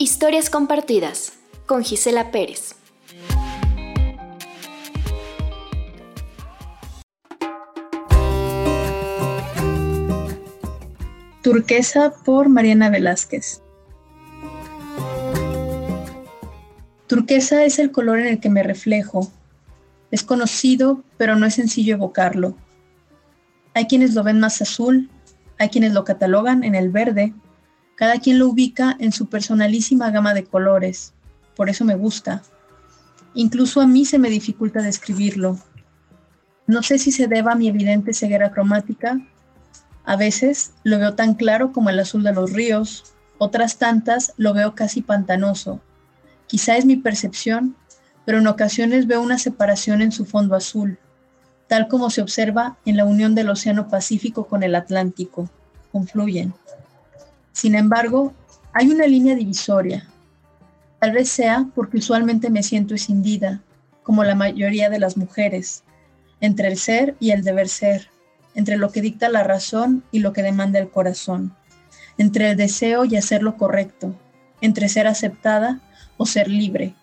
Historias compartidas con Gisela Pérez. Turquesa por Mariana Velázquez. Turquesa es el color en el que me reflejo. Es conocido, pero no es sencillo evocarlo. Hay quienes lo ven más azul, hay quienes lo catalogan en el verde, cada quien lo ubica en su personalísima gama de colores, por eso me gusta. Incluso a mí se me dificulta describirlo. No sé si se deba a mi evidente ceguera cromática. A veces lo veo tan claro como el azul de los ríos, otras tantas lo veo casi pantanoso. Quizá es mi percepción, pero en ocasiones veo una separación en su fondo azul, tal como se observa en la unión del Océano Pacífico con el Atlántico. Confluyen. Sin embargo, hay una línea divisoria. Tal vez sea porque usualmente me siento escindida, como la mayoría de las mujeres, entre el ser y el deber ser, entre lo que dicta la razón y lo que demanda el corazón, entre el deseo y hacer lo correcto, entre ser aceptada o ser libre,